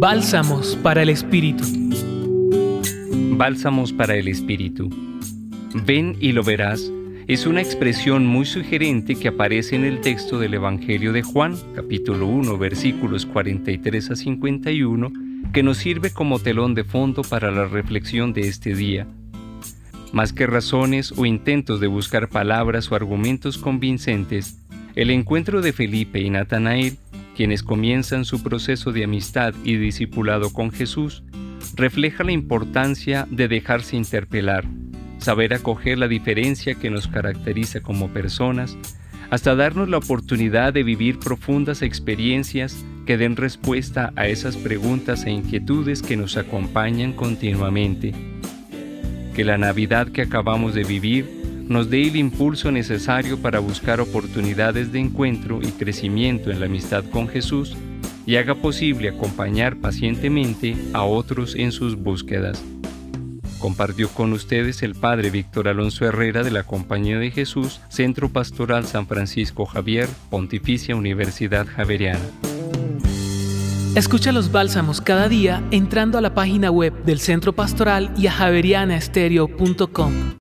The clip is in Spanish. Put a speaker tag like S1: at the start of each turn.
S1: Bálsamos para el Espíritu.
S2: Bálsamos para el Espíritu. Ven y lo verás es una expresión muy sugerente que aparece en el texto del Evangelio de Juan, capítulo 1, versículos 43 a 51, que nos sirve como telón de fondo para la reflexión de este día. Más que razones o intentos de buscar palabras o argumentos convincentes, el encuentro de Felipe y Natanael, quienes comienzan su proceso de amistad y discipulado con Jesús, refleja la importancia de dejarse interpelar, saber acoger la diferencia que nos caracteriza como personas, hasta darnos la oportunidad de vivir profundas experiencias que den respuesta a esas preguntas e inquietudes que nos acompañan continuamente. Que la Navidad que acabamos de vivir nos dé el impulso necesario para buscar oportunidades de encuentro y crecimiento en la amistad con Jesús y haga posible acompañar pacientemente a otros en sus búsquedas. Compartió con ustedes el Padre Víctor Alonso Herrera de la Compañía de Jesús, Centro Pastoral San Francisco Javier, Pontificia Universidad Javeriana.
S1: Escucha los bálsamos cada día entrando a la página web del Centro Pastoral y a javerianaestereo.com.